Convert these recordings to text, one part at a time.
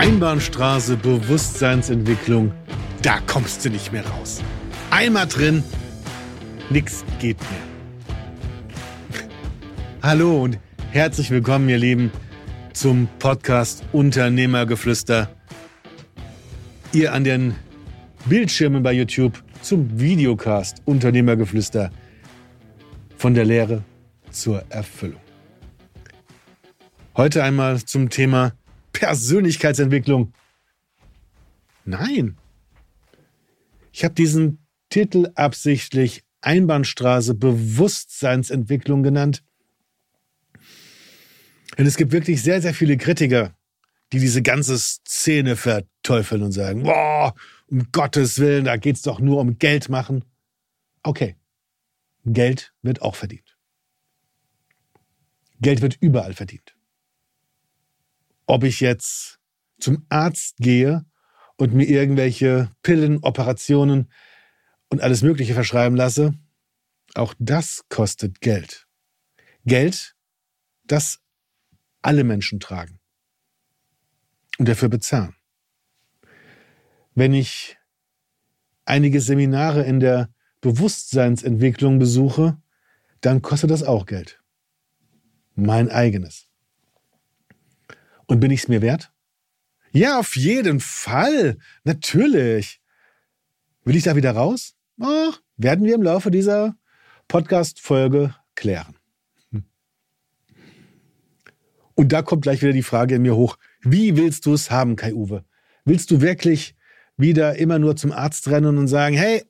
Einbahnstraße Bewusstseinsentwicklung, da kommst du nicht mehr raus. Einmal drin, nix geht mehr. Hallo und herzlich willkommen, ihr Lieben, zum Podcast Unternehmergeflüster. Ihr an den Bildschirmen bei YouTube zum Videocast Unternehmergeflüster von der Lehre zur Erfüllung. Heute einmal zum Thema Persönlichkeitsentwicklung. Nein. Ich habe diesen Titel absichtlich Einbahnstraße Bewusstseinsentwicklung genannt. Denn es gibt wirklich sehr, sehr viele Kritiker, die diese ganze Szene verteufeln und sagen, boah, um Gottes Willen, da geht es doch nur um Geld machen. Okay, Geld wird auch verdient. Geld wird überall verdient ob ich jetzt zum Arzt gehe und mir irgendwelche Pillen, Operationen und alles Mögliche verschreiben lasse, auch das kostet Geld. Geld, das alle Menschen tragen und dafür bezahlen. Wenn ich einige Seminare in der Bewusstseinsentwicklung besuche, dann kostet das auch Geld. Mein eigenes. Und bin ich es mir wert? Ja, auf jeden Fall. Natürlich. Will ich da wieder raus? Oh, werden wir im Laufe dieser Podcast-Folge klären. Hm. Und da kommt gleich wieder die Frage in mir hoch. Wie willst du es haben, Kai-Uwe? Willst du wirklich wieder immer nur zum Arzt rennen und sagen, hey,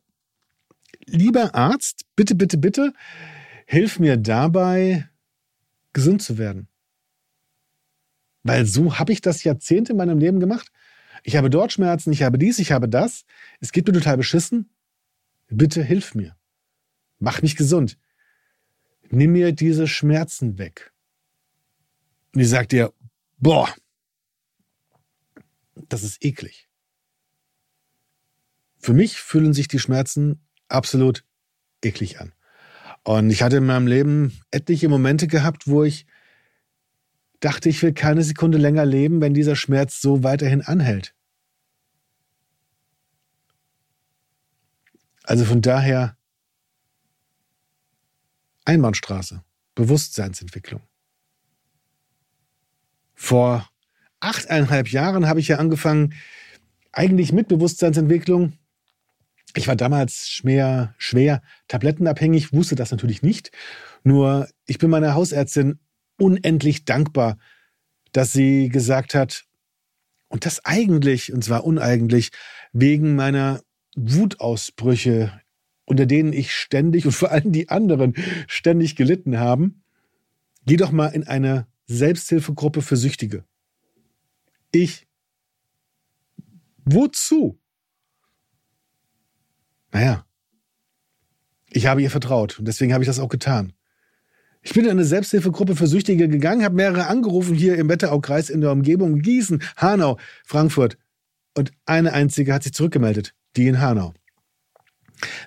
lieber Arzt, bitte, bitte, bitte, hilf mir dabei, gesund zu werden? Weil so habe ich das Jahrzehnte in meinem Leben gemacht. Ich habe dort Schmerzen, ich habe dies, ich habe das. Es geht mir total beschissen. Bitte hilf mir. Mach mich gesund. Nimm mir diese Schmerzen weg. Und ich sage dir, boah, das ist eklig. Für mich fühlen sich die Schmerzen absolut eklig an. Und ich hatte in meinem Leben etliche Momente gehabt, wo ich dachte, ich will keine Sekunde länger leben, wenn dieser Schmerz so weiterhin anhält. Also von daher Einbahnstraße, Bewusstseinsentwicklung. Vor achteinhalb Jahren habe ich ja angefangen, eigentlich mit Bewusstseinsentwicklung. Ich war damals schwer, schwer tablettenabhängig, wusste das natürlich nicht. Nur ich bin meiner Hausärztin unendlich dankbar, dass sie gesagt hat, und das eigentlich, und zwar uneigentlich, wegen meiner Wutausbrüche, unter denen ich ständig und vor allem die anderen ständig gelitten haben, geh doch mal in eine Selbsthilfegruppe für Süchtige. Ich. Wozu? Naja, ich habe ihr vertraut und deswegen habe ich das auch getan. Ich bin in eine Selbsthilfegruppe für Süchtige gegangen, habe mehrere angerufen hier im Wetteraukreis in der Umgebung, Gießen, Hanau, Frankfurt. Und eine einzige hat sich zurückgemeldet, die in Hanau.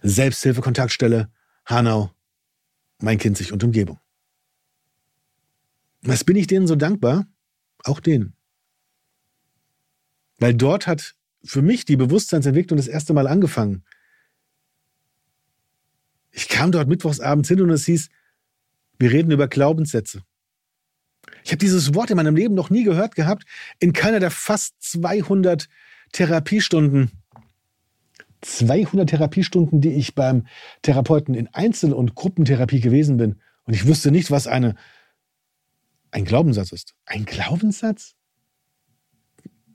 Selbsthilfekontaktstelle, Hanau, mein Kind sich und Umgebung. Was bin ich denen so dankbar? Auch denen. Weil dort hat für mich die Bewusstseinsentwicklung das erste Mal angefangen. Ich kam dort mittwochsabends hin und es hieß, wir reden über Glaubenssätze. Ich habe dieses Wort in meinem Leben noch nie gehört gehabt, in keiner der fast 200 Therapiestunden. 200 Therapiestunden, die ich beim Therapeuten in Einzel- und Gruppentherapie gewesen bin. Und ich wusste nicht, was eine, ein Glaubenssatz ist. Ein Glaubenssatz?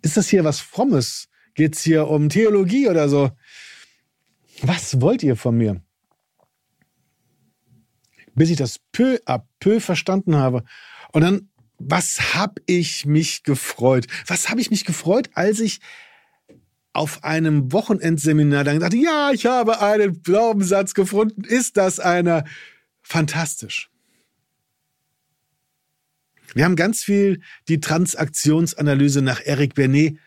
Ist das hier was Frommes? Geht es hier um Theologie oder so? Was wollt ihr von mir? Bis ich das peu à peu verstanden habe. Und dann, was habe ich mich gefreut? Was habe ich mich gefreut, als ich auf einem Wochenendseminar dann dachte, ja, ich habe einen Glaubenssatz gefunden. Ist das einer? Fantastisch. Wir haben ganz viel die Transaktionsanalyse nach Eric Bernet,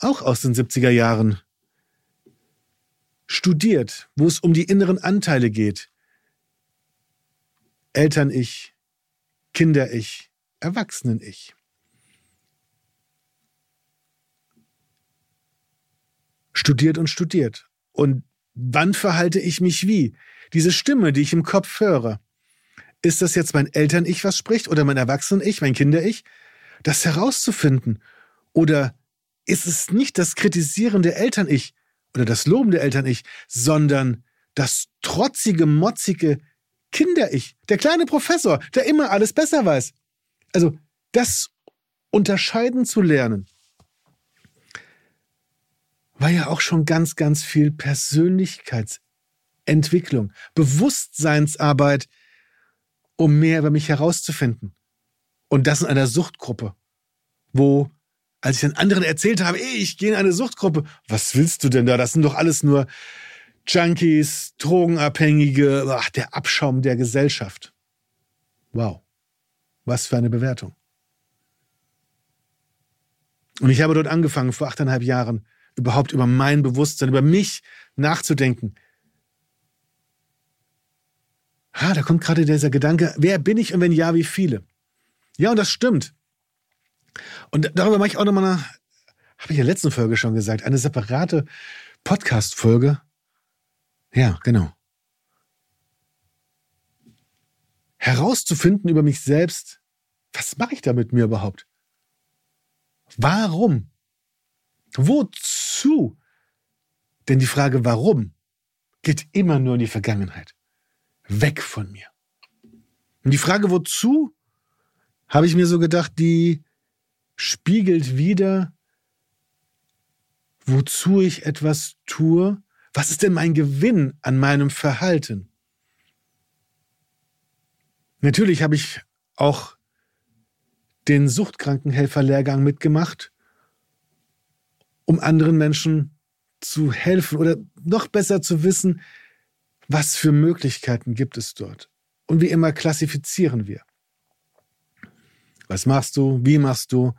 auch aus den 70er Jahren, studiert, wo es um die inneren Anteile geht, Eltern-Ich, Kinder-Ich, Erwachsenen-Ich. studiert und studiert. Und wann verhalte ich mich wie? Diese Stimme, die ich im Kopf höre. Ist das jetzt mein Eltern-Ich, was spricht, oder mein Erwachsenen-Ich, mein Kinder-Ich? Das herauszufinden. Oder ist es nicht das kritisierende Eltern-Ich oder das lobende Eltern-Ich, sondern das trotzige, motzige Kinder-Ich, der kleine Professor, der immer alles besser weiß. Also das unterscheiden zu lernen, war ja auch schon ganz, ganz viel Persönlichkeitsentwicklung, Bewusstseinsarbeit, um mehr über mich herauszufinden. Und das in einer Suchtgruppe, wo, als ich den anderen erzählt habe, ey, ich gehe in eine Suchtgruppe, was willst du denn da? Das sind doch alles nur Junkies, Drogenabhängige, ach, der Abschaum der Gesellschaft. Wow. Was für eine Bewertung. Und ich habe dort angefangen, vor achteinhalb Jahren, überhaupt über mein Bewusstsein, über mich nachzudenken. Ah, da kommt gerade dieser Gedanke, wer bin ich und wenn ja, wie viele? Ja, und das stimmt. Und darüber mache ich auch nochmal eine, habe ich in der letzten Folge schon gesagt, eine separate Podcast-Folge. Ja, genau. Herauszufinden über mich selbst, was mache ich da mit mir überhaupt? Warum? Wozu? Denn die Frage warum geht immer nur in die Vergangenheit. Weg von mir. Und die Frage wozu, habe ich mir so gedacht, die spiegelt wieder, wozu ich etwas tue. Was ist denn mein Gewinn an meinem Verhalten? Natürlich habe ich auch den Suchtkrankenhelferlehrgang mitgemacht, um anderen Menschen zu helfen oder noch besser zu wissen, was für Möglichkeiten gibt es dort. Und wie immer klassifizieren wir. Was machst du? Wie machst du?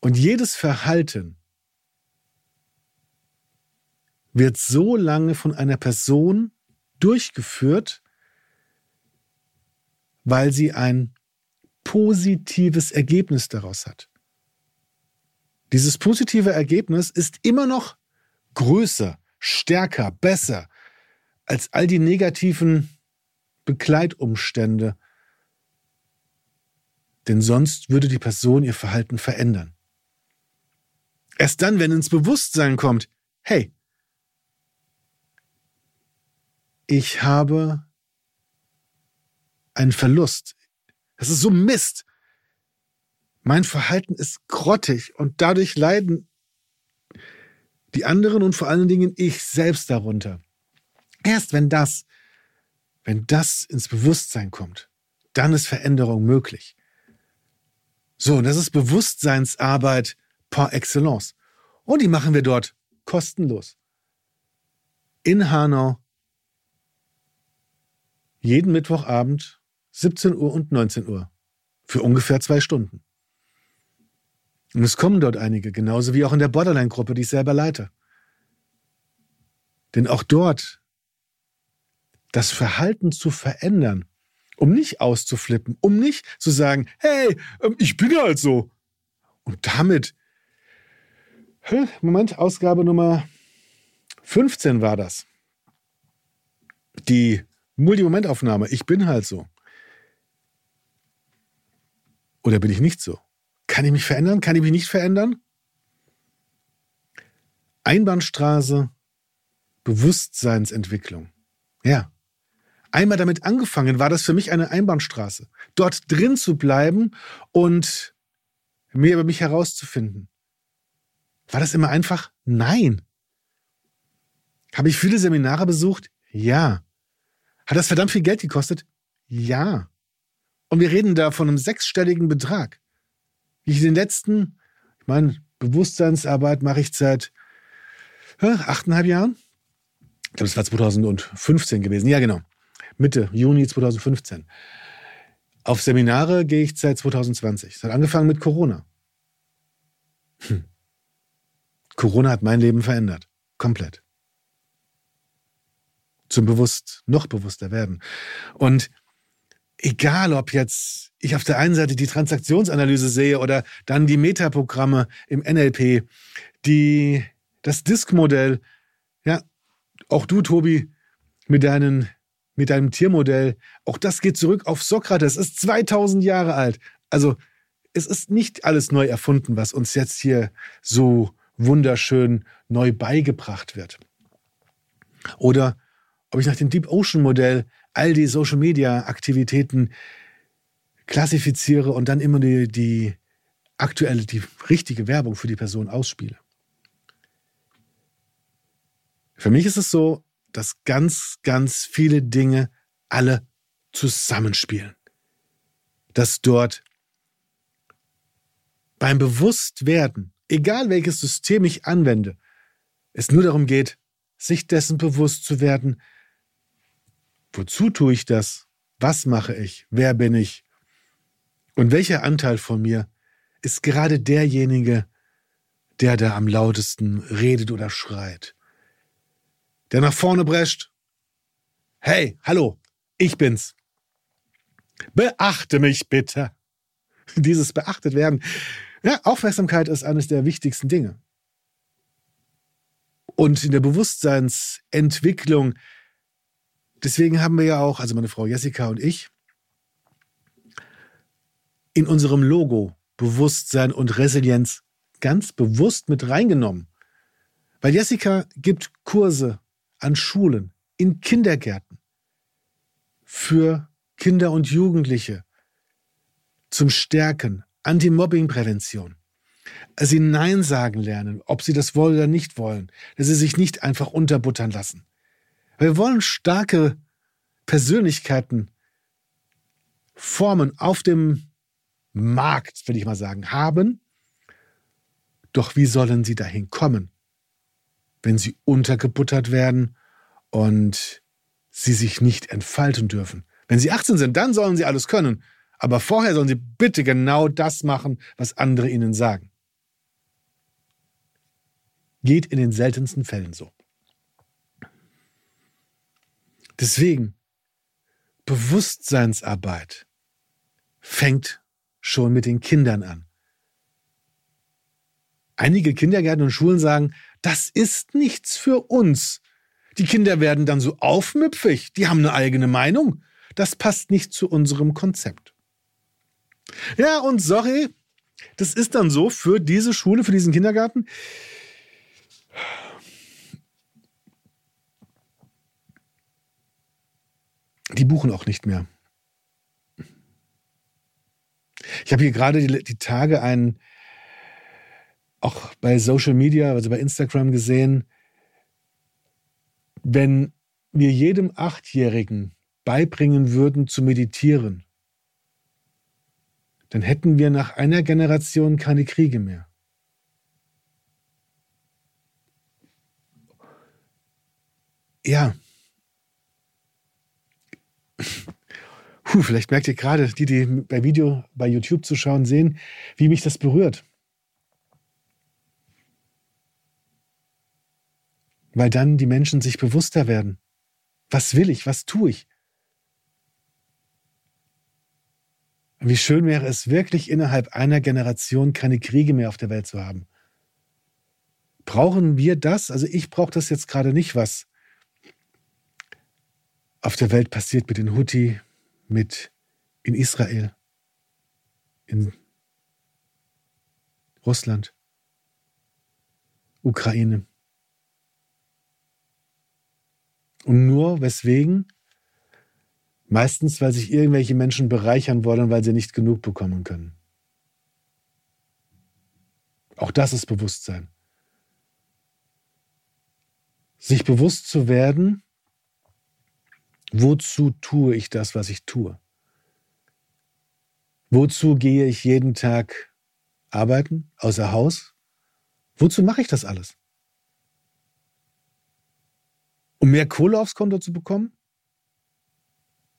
Und jedes Verhalten wird so lange von einer Person durchgeführt, weil sie ein positives Ergebnis daraus hat. Dieses positive Ergebnis ist immer noch größer, stärker, besser als all die negativen Begleitumstände. Denn sonst würde die Person ihr Verhalten verändern. Erst dann, wenn ins Bewusstsein kommt, hey, ich habe einen Verlust, das ist so Mist. Mein Verhalten ist grottig und dadurch leiden die anderen und vor allen Dingen ich selbst darunter. Erst wenn das, wenn das ins Bewusstsein kommt, dann ist Veränderung möglich. So, und das ist Bewusstseinsarbeit par excellence. Und die machen wir dort kostenlos. In Hanau. Jeden Mittwochabend 17 Uhr und 19 Uhr. Für ungefähr zwei Stunden. Und es kommen dort einige, genauso wie auch in der Borderline-Gruppe, die ich selber leite. Denn auch dort das Verhalten zu verändern, um nicht auszuflippen, um nicht zu sagen, hey, ähm, ich bin halt so. Und damit, Moment, Ausgabe Nummer 15 war das. Die Multimomentaufnahme, ich bin halt so. Oder bin ich nicht so? Kann ich mich verändern? Kann ich mich nicht verändern? Einbahnstraße, Bewusstseinsentwicklung. Ja. Einmal damit angefangen war das für mich eine Einbahnstraße. Dort drin zu bleiben und mehr über mich herauszufinden. War das immer einfach? Nein. Habe ich viele Seminare besucht? Ja. Hat das verdammt viel Geld gekostet? Ja. Und wir reden da von einem sechsstelligen Betrag. Ich den letzten, ich meine, Bewusstseinsarbeit mache ich seit achteinhalb Jahren. Ich glaube, es war 2015 gewesen. Ja, genau. Mitte Juni 2015. Auf Seminare gehe ich seit 2020. Es hat angefangen mit Corona. Hm. Corona hat mein Leben verändert. Komplett. Zum bewusst, noch bewusster werden. Und egal ob jetzt ich auf der einen Seite die Transaktionsanalyse sehe oder dann die Metaprogramme im NLP, die Das Disk-Modell, ja, auch du, Tobi, mit, deinen, mit deinem Tiermodell, auch das geht zurück auf Sokrates, ist 2000 Jahre alt. Also es ist nicht alles neu erfunden, was uns jetzt hier so wunderschön neu beigebracht wird. Oder ob ich nach dem Deep Ocean Modell all die Social Media Aktivitäten klassifiziere und dann immer die, die aktuelle, die richtige Werbung für die Person ausspiele. Für mich ist es so, dass ganz, ganz viele Dinge alle zusammenspielen. Dass dort beim Bewusstwerden, egal welches System ich anwende, es nur darum geht, sich dessen bewusst zu werden, wozu tue ich das, was mache ich, wer bin ich und welcher Anteil von mir ist gerade derjenige, der da am lautesten redet oder schreit, der nach vorne prescht. Hey, hallo, ich bin's. Beachte mich bitte. Dieses beachtet werden. Ja, Aufmerksamkeit ist eines der wichtigsten Dinge. Und in der Bewusstseinsentwicklung, deswegen haben wir ja auch, also meine Frau Jessica und ich, in unserem Logo Bewusstsein und Resilienz ganz bewusst mit reingenommen. Weil Jessica gibt Kurse an Schulen, in Kindergärten für Kinder und Jugendliche zum Stärken, Anti-Mobbing-Prävention. Dass sie Nein sagen lernen, ob sie das wollen oder nicht wollen, dass sie sich nicht einfach unterbuttern lassen. Wir wollen starke Persönlichkeiten formen auf dem Markt, will ich mal sagen, haben. Doch wie sollen sie dahin kommen, wenn sie untergebuttert werden und sie sich nicht entfalten dürfen? Wenn sie 18 sind, dann sollen sie alles können. Aber vorher sollen sie bitte genau das machen, was andere ihnen sagen. Geht in den seltensten Fällen so. Deswegen, Bewusstseinsarbeit fängt schon mit den Kindern an. Einige Kindergärten und Schulen sagen, das ist nichts für uns. Die Kinder werden dann so aufmüpfig, die haben eine eigene Meinung. Das passt nicht zu unserem Konzept. Ja, und sorry, das ist dann so für diese Schule, für diesen Kindergarten. Die buchen auch nicht mehr. Ich habe hier gerade die, die Tage einen, auch bei Social Media, also bei Instagram gesehen, wenn wir jedem Achtjährigen beibringen würden zu meditieren, dann hätten wir nach einer Generation keine Kriege mehr. Ja, Puh, vielleicht merkt ihr gerade, die, die bei Video bei YouTube zuschauen, sehen, wie mich das berührt. Weil dann die Menschen sich bewusster werden. Was will ich? Was tue ich? wie schön wäre es wirklich innerhalb einer Generation keine Kriege mehr auf der Welt zu haben. Brauchen wir das? Also ich brauche das jetzt gerade nicht, was auf der Welt passiert mit den Houthi, mit in Israel, in Russland, Ukraine. Und nur weswegen? Meistens, weil sich irgendwelche Menschen bereichern wollen, weil sie nicht genug bekommen können. Auch das ist Bewusstsein. Sich bewusst zu werden, Wozu tue ich das, was ich tue? Wozu gehe ich jeden Tag arbeiten, außer Haus? Wozu mache ich das alles? Um mehr Kohle aufs Konto zu bekommen?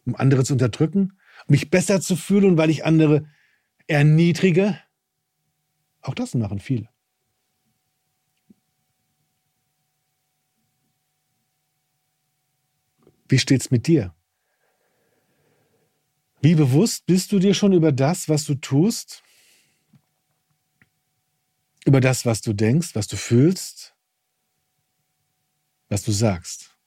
Um andere zu unterdrücken? Um mich besser zu fühlen, weil ich andere erniedrige? Auch das machen viele. Wie steht's mit dir? Wie bewusst bist du dir schon über das, was du tust? Über das, was du denkst, was du fühlst, was du sagst.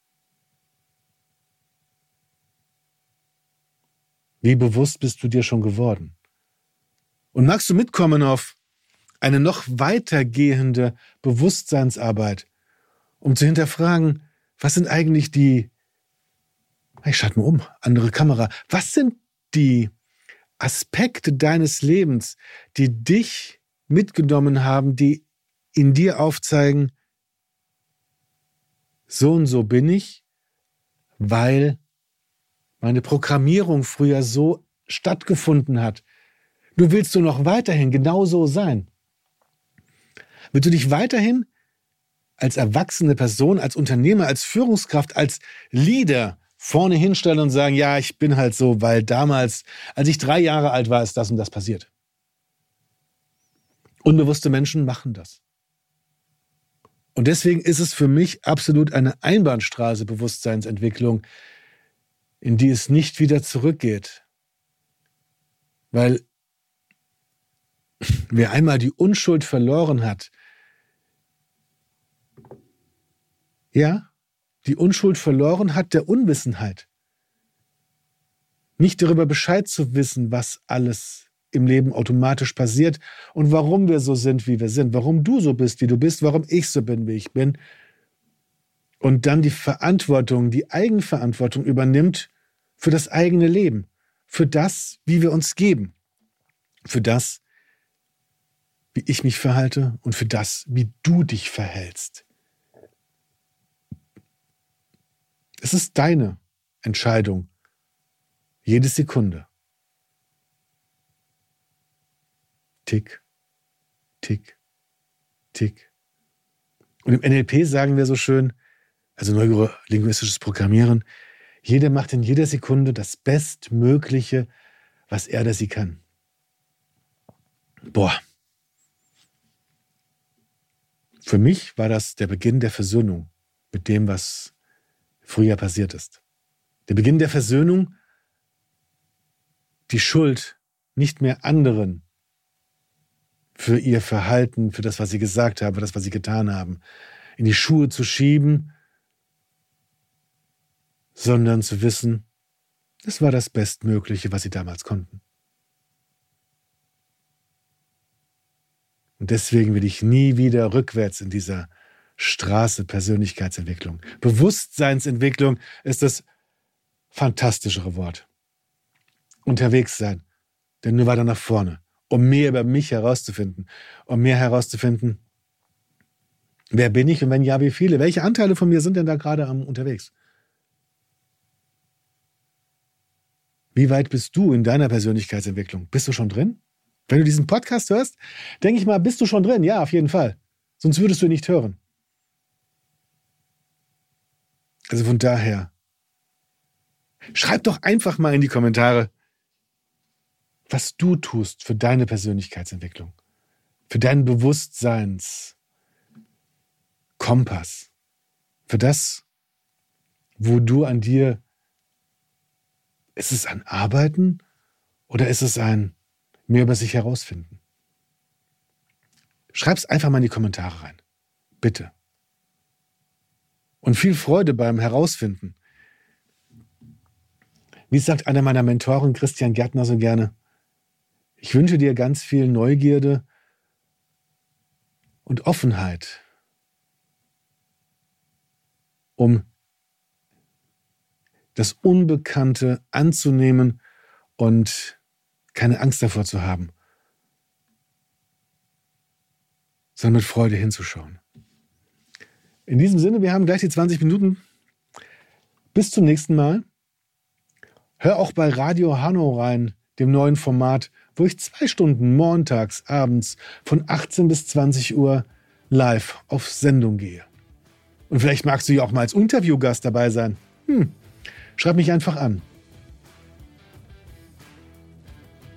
Wie bewusst bist du dir schon geworden? Und magst du mitkommen auf eine noch weitergehende Bewusstseinsarbeit, um zu hinterfragen, was sind eigentlich die, ich schalte mal um, andere Kamera, was sind die Aspekte deines Lebens, die dich mitgenommen haben, die in dir aufzeigen, so und so bin ich, weil meine Programmierung früher so stattgefunden hat. Du willst du noch weiterhin genauso sein. Willst du dich weiterhin als erwachsene Person, als Unternehmer, als Führungskraft, als Leader vorne hinstellen und sagen, ja, ich bin halt so, weil damals, als ich drei Jahre alt war, ist das und das passiert. Unbewusste Menschen machen das. Und deswegen ist es für mich absolut eine Einbahnstraße Bewusstseinsentwicklung, in die es nicht wieder zurückgeht. Weil wer einmal die Unschuld verloren hat, ja, die Unschuld verloren hat der Unwissenheit. Nicht darüber Bescheid zu wissen, was alles im Leben automatisch passiert und warum wir so sind, wie wir sind, warum du so bist, wie du bist, warum ich so bin, wie ich bin. Und dann die Verantwortung, die Eigenverantwortung übernimmt für das eigene Leben, für das, wie wir uns geben, für das, wie ich mich verhalte und für das, wie du dich verhältst. Es ist deine Entscheidung, jede Sekunde. Tick, tick, tick. Und im NLP sagen wir so schön, also neurolinguistisches Programmieren, jeder macht in jeder Sekunde das Bestmögliche, was er oder sie kann. Boah. Für mich war das der Beginn der Versöhnung mit dem, was früher passiert ist. Der Beginn der Versöhnung, die Schuld nicht mehr anderen für ihr Verhalten, für das, was sie gesagt haben, für das, was sie getan haben, in die Schuhe zu schieben, sondern zu wissen, es war das Bestmögliche, was sie damals konnten. Und deswegen will ich nie wieder rückwärts in dieser Straße Persönlichkeitsentwicklung. Bewusstseinsentwicklung ist das fantastischere Wort. Unterwegs sein, denn nur weiter nach vorne, um mehr über mich herauszufinden, um mehr herauszufinden, wer bin ich und wenn ja, wie viele, welche Anteile von mir sind denn da gerade am unterwegs? Wie weit bist du in deiner Persönlichkeitsentwicklung? Bist du schon drin? Wenn du diesen Podcast hörst, denke ich mal, bist du schon drin? Ja, auf jeden Fall. Sonst würdest du ihn nicht hören. Also von daher, schreib doch einfach mal in die Kommentare, was du tust für deine Persönlichkeitsentwicklung, für deinen Bewusstseinskompass, für das, wo du an dir, ist es ein Arbeiten oder ist es ein mehr über sich herausfinden? Schreib es einfach mal in die Kommentare rein. Bitte und viel Freude beim Herausfinden. Wie sagt einer meiner Mentoren, Christian Gärtner, so gerne, ich wünsche dir ganz viel Neugierde und Offenheit, um das Unbekannte anzunehmen und keine Angst davor zu haben, sondern mit Freude hinzuschauen. In diesem Sinne, wir haben gleich die 20 Minuten. Bis zum nächsten Mal. Hör auch bei Radio Hanno rein, dem neuen Format, wo ich zwei Stunden montags abends von 18 bis 20 Uhr live auf Sendung gehe. Und vielleicht magst du ja auch mal als Interviewgast dabei sein. Hm, schreib mich einfach an.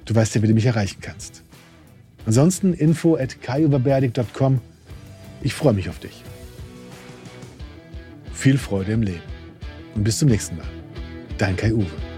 Du weißt ja, wie du mich erreichen kannst. Ansonsten info at kaiuberberdig.com. Ich freue mich auf dich viel Freude im Leben. Und bis zum nächsten Mal. Dein Kai Uwe.